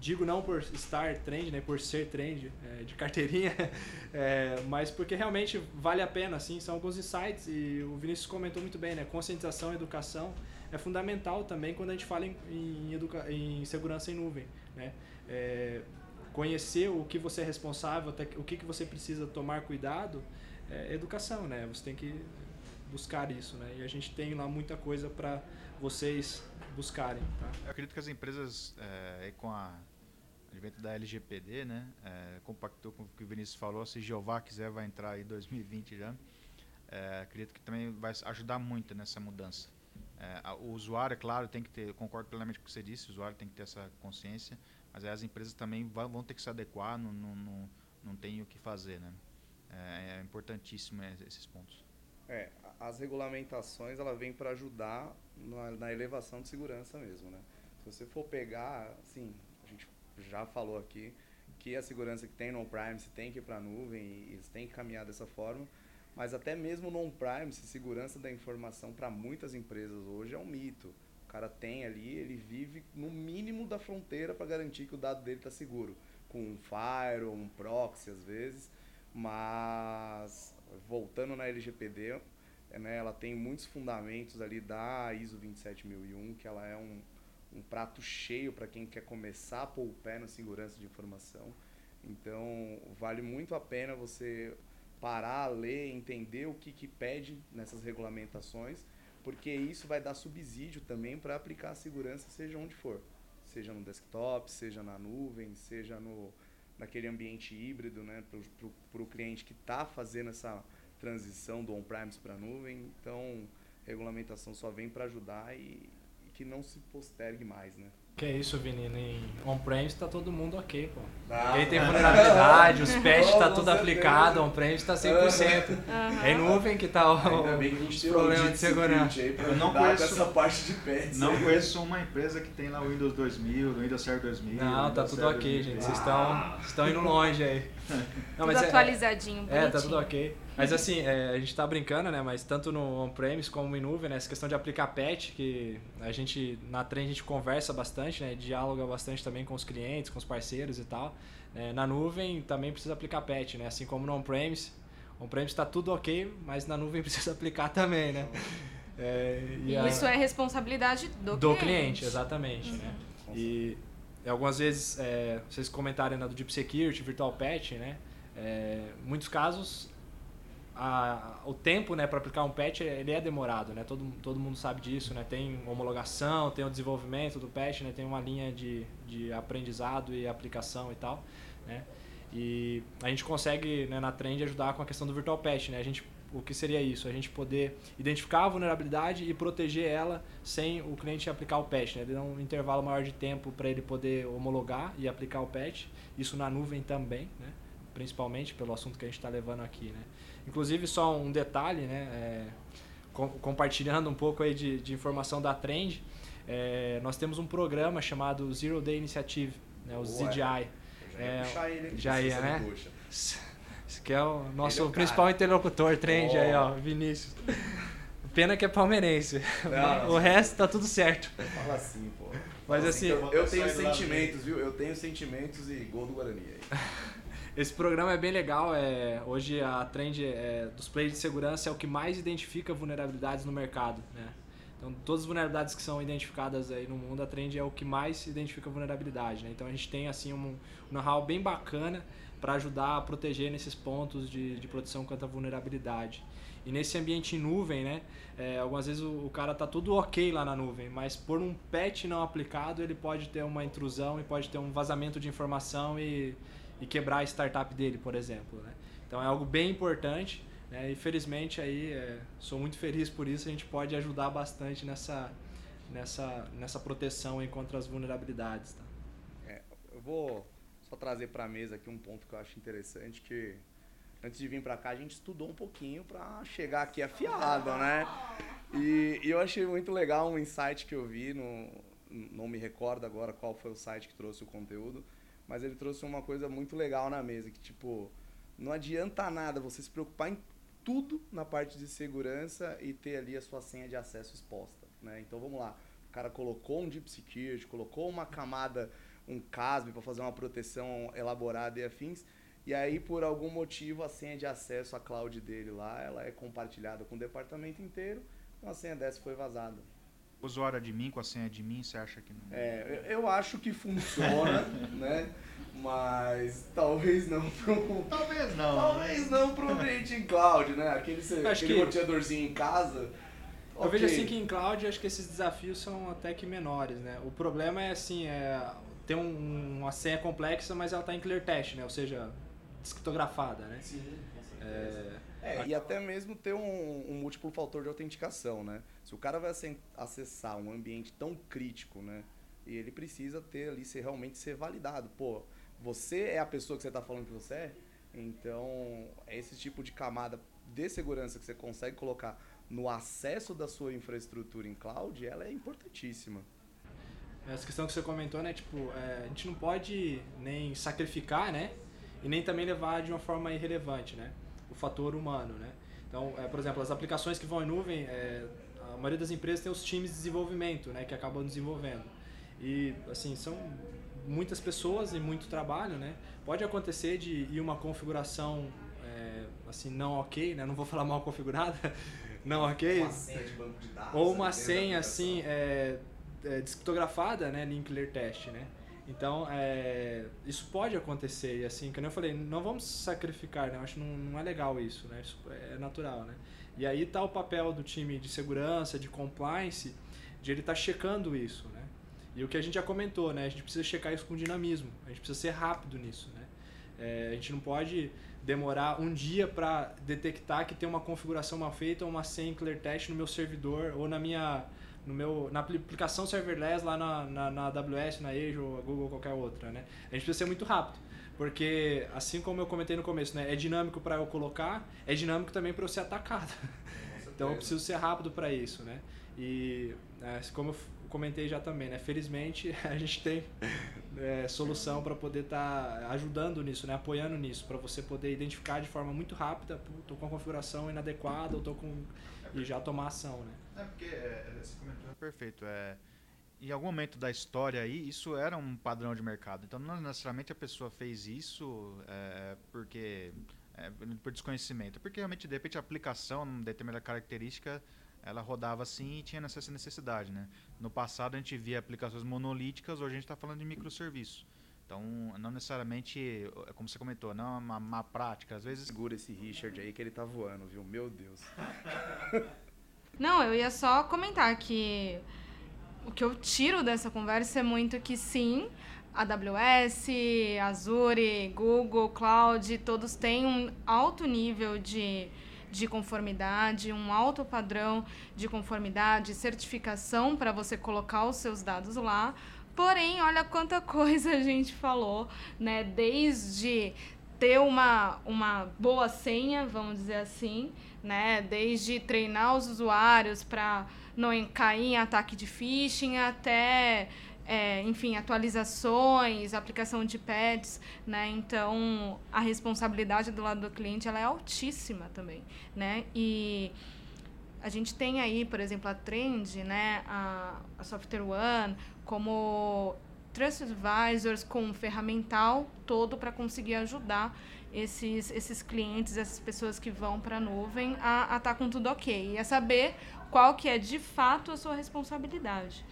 digo não por estar trend, né, por ser trend é, de carteirinha, é, mas porque realmente vale a pena, assim, são alguns insights e o Vinícius comentou muito bem, né, conscientização, educação é fundamental também quando a gente fala em, em, em segurança em nuvem, né, é, conhecer o que você é responsável, o que, que você precisa tomar cuidado, é educação, né, você tem que buscar isso, né, e a gente tem lá muita coisa para vocês buscarem. Tá? Eu acredito que as empresas, é, com a advento da LGPD, né, é, compactou com o que o Vinícius falou, se Jeová quiser vai entrar aí 2020 já, é, acredito que também vai ajudar muito nessa mudança. É, o usuário, é claro, tem que ter, concordo plenamente com o que você disse, o usuário tem que ter essa consciência, mas as empresas também vão, ter que se adequar, não, não, não, não tem o que fazer, né? É, é importantíssimo esses pontos. É, as regulamentações ela vem para ajudar na, na, elevação de segurança mesmo, né? Se você for pegar, assim, a gente já falou aqui que a segurança que tem no on-premise tem que ir para a nuvem e eles têm que caminhar dessa forma, mas até mesmo no on-premise, segurança da informação para muitas empresas hoje é um mito. O cara tem ali, ele vive no mínimo da fronteira para garantir que o dado dele está seguro, com um firewall, um proxy às vezes, mas voltando na LGPD, né, ela tem muitos fundamentos ali da ISO 27001, que ela é um, um prato cheio para quem quer começar a pôr o pé na segurança de informação. Então, vale muito a pena você parar, ler, entender o que, que pede nessas regulamentações, porque isso vai dar subsídio também para aplicar a segurança seja onde for. Seja no desktop, seja na nuvem, seja no, naquele ambiente híbrido, né, para o cliente que está fazendo essa transição do on-premise para a nuvem. Então, regulamentação só vem para ajudar e, e, que não se postergue mais, né? Que é isso, Vini, em on-premise está todo mundo ok, pô. Ninguém tem vulnerabilidade, os patches está tudo aplicado, on-premise está 100%. Uhum. É em nuvem que está o, os problemas de segurança. Eu não conheço essa parte de patches. Não conheço uma empresa que tem lá o Windows 2000, o Windows Server 2000. Não, tá tudo ok, 2000. gente. Vocês estão, estão indo longe aí. Não, tudo é- atualizadinho, é, é, tá tudo ok. Mas assim, é, a gente tá brincando, né? Mas tanto no on-premise como em nuvem, né? Essa questão de aplicar patch, que a gente, na trend, a gente conversa bastante, né? Dialoga bastante também com os clientes, com os parceiros e tal. É, na nuvem também precisa aplicar patch, né? Assim como no on-premise. On-premise está tudo ok, mas na nuvem precisa aplicar também, né? É, e, a... Isso é responsabilidade do, do cliente. cliente exatamente, uhum. né? E algumas vezes, é, vocês comentarem né, do Deep Security, Virtual Patch, né? É, muitos casos a, o tempo né, para aplicar um patch ele é demorado, né? Todo, todo mundo sabe disso, né? Tem homologação, tem o desenvolvimento do patch, né? Tem uma linha de, de aprendizado e aplicação e tal, né? E a gente consegue né, na trend ajudar com a questão do virtual patch, né? A gente o que seria isso? A gente poder identificar a vulnerabilidade e proteger ela sem o cliente aplicar o patch, né? Dar um intervalo maior de tempo para ele poder homologar e aplicar o patch. Isso na nuvem também, né? Principalmente pelo assunto que a gente está levando aqui, né? Inclusive, só um detalhe, né? É, com, compartilhando um pouco aí de, de informação da Trend, é, nós temos um programa chamado Zero Day Initiative, né, o Ué. ZDI. Já ia É, puxar ele aqui, já ia, né? Esse que é o nosso Ele é o principal cara. interlocutor, Trend Oh. aí, ó, Vinícius. Pena que é palmeirense. Não, o resto tá tudo certo. Fala assim, pô. Mas Fala assim, eu, eu tenho sentimentos, viu? Eu tenho sentimentos e gol do Guarani aí. Esse programa é bem legal. É, hoje a trend é, dos players de segurança é o que mais identifica vulnerabilidades no mercado. Né? Então, todas as vulnerabilidades que são identificadas aí no mundo, a trend é o que mais identifica vulnerabilidade. Né? Então, a gente tem assim um, um know-how bem bacana para ajudar a proteger nesses pontos de, de proteção contra a vulnerabilidade. E nesse ambiente em nuvem, né, é, algumas vezes o, o cara tá tudo ok lá na nuvem, mas por um patch não aplicado, ele pode ter uma intrusão e pode ter um vazamento de informação e, e quebrar a startup dele, por exemplo. Né? Então é algo bem importante. Né? E felizmente aí é, sou muito feliz por isso. A gente pode ajudar bastante nessa nessa nessa proteção aí contra as vulnerabilidades. Tá? Eu vou só trazer pra mesa aqui um ponto que eu acho interessante que antes de vir pra cá a gente estudou um pouquinho pra chegar aqui afiado, né? E, e eu achei muito legal um insight que eu vi no não me recordo agora qual foi o site que trouxe o conteúdo, mas ele trouxe uma coisa muito legal na mesa que tipo não adianta nada você se preocupar em tudo na parte de segurança e ter ali a sua senha de acesso exposta, né? Então vamos lá, o cara colocou um deep security, colocou uma camada um CASB para fazer uma proteção elaborada e afins. E aí, por algum motivo, a senha de acesso à cloud dele lá, ela é compartilhada com o departamento inteiro. Então, a senha dessa foi vazada. O usuário de mim com a senha de mim, você acha que não. É, eu eu acho que funciona, né? Mas talvez não pro... Talvez não. Talvez não pro ambiente em cloud, né? Aquele, aquele que- roteadorzinho em casa. Eu vejo ok. assim que em cloud acho que esses desafios são até que menores, né? O problema é assim, é ter um- uma senha complexa, mas ela está em clear test, né? Ou seja, descriptografada, né? Sim, com certeza. É, e até mesmo ter um, um múltiplo fator de autenticação, né? Se o cara vai acessar um ambiente tão crítico, né? E ele precisa ter ali, ser, realmente ser validado. Pô, você é a pessoa que você está falando que você é? Então, esse tipo de camada de segurança que você consegue colocar no acesso da sua infraestrutura em cloud, ela é importantíssima. Essa questão que você comentou, né? Tipo, é, a gente não pode nem sacrificar, né? E nem também levar de uma forma irrelevante, né? Fator humano, né? Então, é, por exemplo, as aplicações que vão em nuvem, é, a maioria das empresas tem os times de desenvolvimento, né? Que acabam desenvolvendo. E, assim, são muitas pessoas e muito trabalho, né? Pode acontecer de ir uma configuração, é, assim, não ok, né? Não vou falar mal configurada, não ok. Uma senha de banco de dados. Ou uma senha assim, é, é, descriptografada, né, link clear test, né? Então, é, isso pode acontecer, e assim, como eu falei, não vamos sacrificar, né? Eu acho que não, não é legal isso, né? Isso é natural, né? E aí tá o papel do time de segurança, de compliance, de ele estar checando isso, né? E o que a gente já comentou, né? A gente precisa checar isso com dinamismo, a gente precisa ser rápido nisso, né? É, a gente não pode demorar um dia para detectar que tem uma configuração mal feita ou uma senha em clear test no meu servidor ou na minha no meu na aplicação serverless lá na, na, na AWS, na Azure, ou Google, qualquer outra, né? A gente precisa ser muito rápido, porque assim como eu comentei no começo, né, é dinâmico para eu colocar, é dinâmico também para eu ser atacado. Então eu preciso ser rápido para isso, né? E é, como eu comentei já também, né? Felizmente a gente tem é, solução para poder estar ajudando nisso, né? Apoiando nisso, para você poder identificar de forma muito rápida, tô com a configuração inadequada, ou tô com e já tomar ação, né? É porque é, esse comentário é perfeito. É, em algum momento da história aí, isso era um padrão de mercado. Então, não necessariamente a pessoa fez isso é, porque é, por desconhecimento, porque realmente de repente a aplicação, numa determinada característica, ela rodava assim e tinha essa necessidade, né? No passado a gente via aplicações monolíticas, hoje a gente está falando de microserviço. Então, não necessariamente, é como você comentou, não é uma má prática. Às vezes Segura esse Richard aí que ele tá voando, viu? Meu Deus. Não, eu ia só comentar que o que eu tiro dessa conversa é muito que sim, AWS, Azure, Google, Cloud, todos têm um alto nível de, de conformidade, um alto padrão de conformidade, certificação para você colocar os seus dados lá. Porém, olha quanta coisa a gente falou, né? Desde ter uma, uma boa senha, vamos dizer assim, né? Desde treinar os usuários para não cair em ataque de phishing até é, enfim, atualizações, aplicação de pads, né? Então, a responsabilidade do lado do cliente ela é altíssima também, né? E a gente tem aí, por exemplo, a Trend, né? A, a Software One, como Trust Advisors com um ferramental todo para conseguir ajudar esses, esses clientes, essas pessoas que vão para a nuvem a estar tá com tudo ok. E a saber qual que é de fato a sua responsabilidade.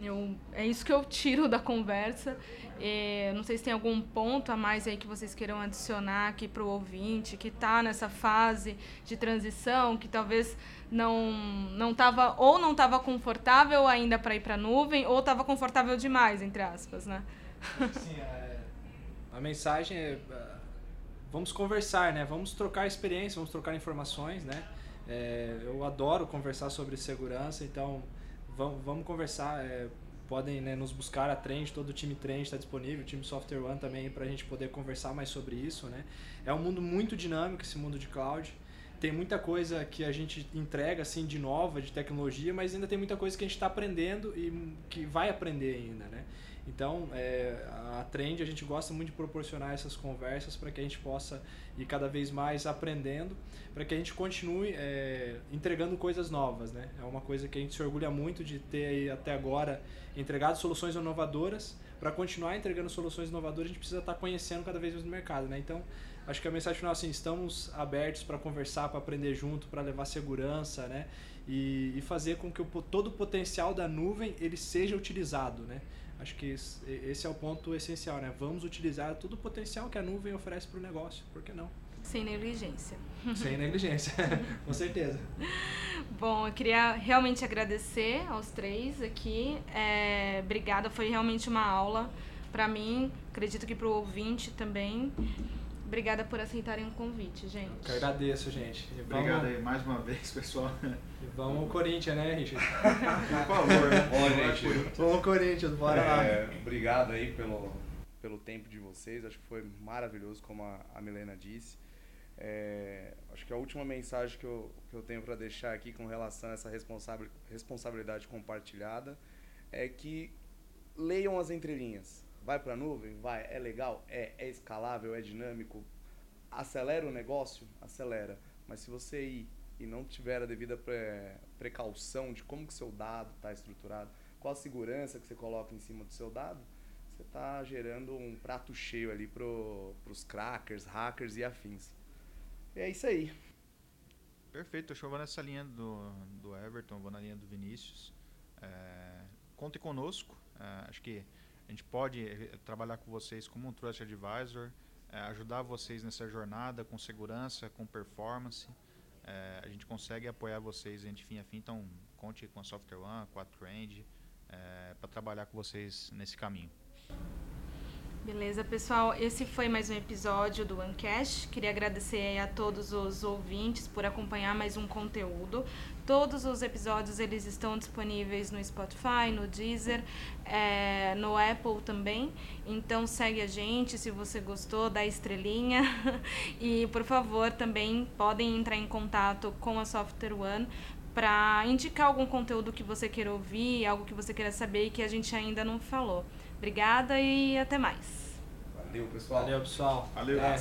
Eu, é isso que eu tiro da conversa. É, não sei se tem algum ponto a mais aí que vocês queiram adicionar aqui para o ouvinte que está nessa fase de transição, que talvez não não tava ou não estava confortável ainda para ir para a nuvem ou estava confortável demais entre aspas, né? Sim, é, a mensagem é é vamos conversar, né? Vamos trocar experiência, vamos trocar informações, né? É, eu adoro conversar sobre segurança, então vamos, vamos conversar. É, podem né, nos buscar a Trend, todo o time Trend está disponível, o time Software One também para a gente poder conversar mais sobre isso, né? É um mundo muito dinâmico esse mundo de cloud. Tem muita coisa que a gente entrega assim de nova, de tecnologia, mas ainda tem muita coisa que a gente está aprendendo e que vai aprender ainda, né? Então, é, a Trend, a gente gosta muito de proporcionar essas conversas para que a gente possa ir cada vez mais aprendendo, para que a gente continue é, entregando coisas novas. Né? É uma coisa que a gente se orgulha muito de ter até agora entregado soluções inovadoras. Para continuar entregando soluções inovadoras, a gente precisa estar tá conhecendo cada vez mais o mercado. Né? Então, acho que a mensagem final é assim, estamos abertos para conversar, para aprender junto, para levar segurança, né? E, e, fazer com que o, todo o potencial da nuvem ele seja utilizado, né? Acho que esse é o ponto essencial, né? Vamos utilizar todo o potencial que a nuvem oferece para o negócio, por que não? Sem negligência. Sem negligência, com certeza. Bom, eu queria realmente agradecer aos três aqui. É, obrigada, foi realmente uma aula para mim, acredito que para o ouvinte também. Obrigada por aceitarem o convite, gente. Eu que agradeço, gente. E Obrigado vamos... aí mais uma vez, pessoal. E vamos ao Corinthians, né, Richard? Por favor. Né? Bom, gente. Vamos ao Corinthians, bora é, lá. Obrigado aí pelo, pelo tempo de vocês. Acho que foi maravilhoso, como a, a Milena disse. É, acho que a última mensagem que eu, que eu tenho para deixar aqui com relação a essa responsabilidade compartilhada é que leiam as entrelinhas vai para a nuvem? Vai. É legal? É. É escalável? É dinâmico? Acelera o negócio? Acelera. Mas se você ir e não tiver a devida pre precaução de como que seu dado está estruturado, qual a segurança que você coloca em cima do seu dado, você está gerando um prato cheio ali para os crackers, hackers e afins. E é isso aí. Perfeito, eu vou nessa linha do, do Everton, vou na linha do Vinícius. É, conte conosco. É, acho que a gente pode eh, trabalhar com vocês como um Trust Advisor, é, ajudar vocês nessa jornada com segurança, com performance. É, a gente consegue apoiar vocês em fim a fim, então conte com a Software One, com a Trend, é, para trabalhar com vocês nesse caminho. Beleza, pessoal. Esse foi mais um episódio do OneCast. Queria agradecer a todos os ouvintes por acompanhar mais um conteúdo. Todos os episódios eles estão disponíveis no Spotify, no Deezer, é, no Apple também. Então segue a gente se você gostou, dá estrelinha. e por favor também podem entrar em contato com a Software One para indicar algum conteúdo que você queira ouvir, algo que você queira saber e que a gente ainda não falou. Obrigada e até mais. Valeu, pessoal. Valeu, pessoal. Valeu. É.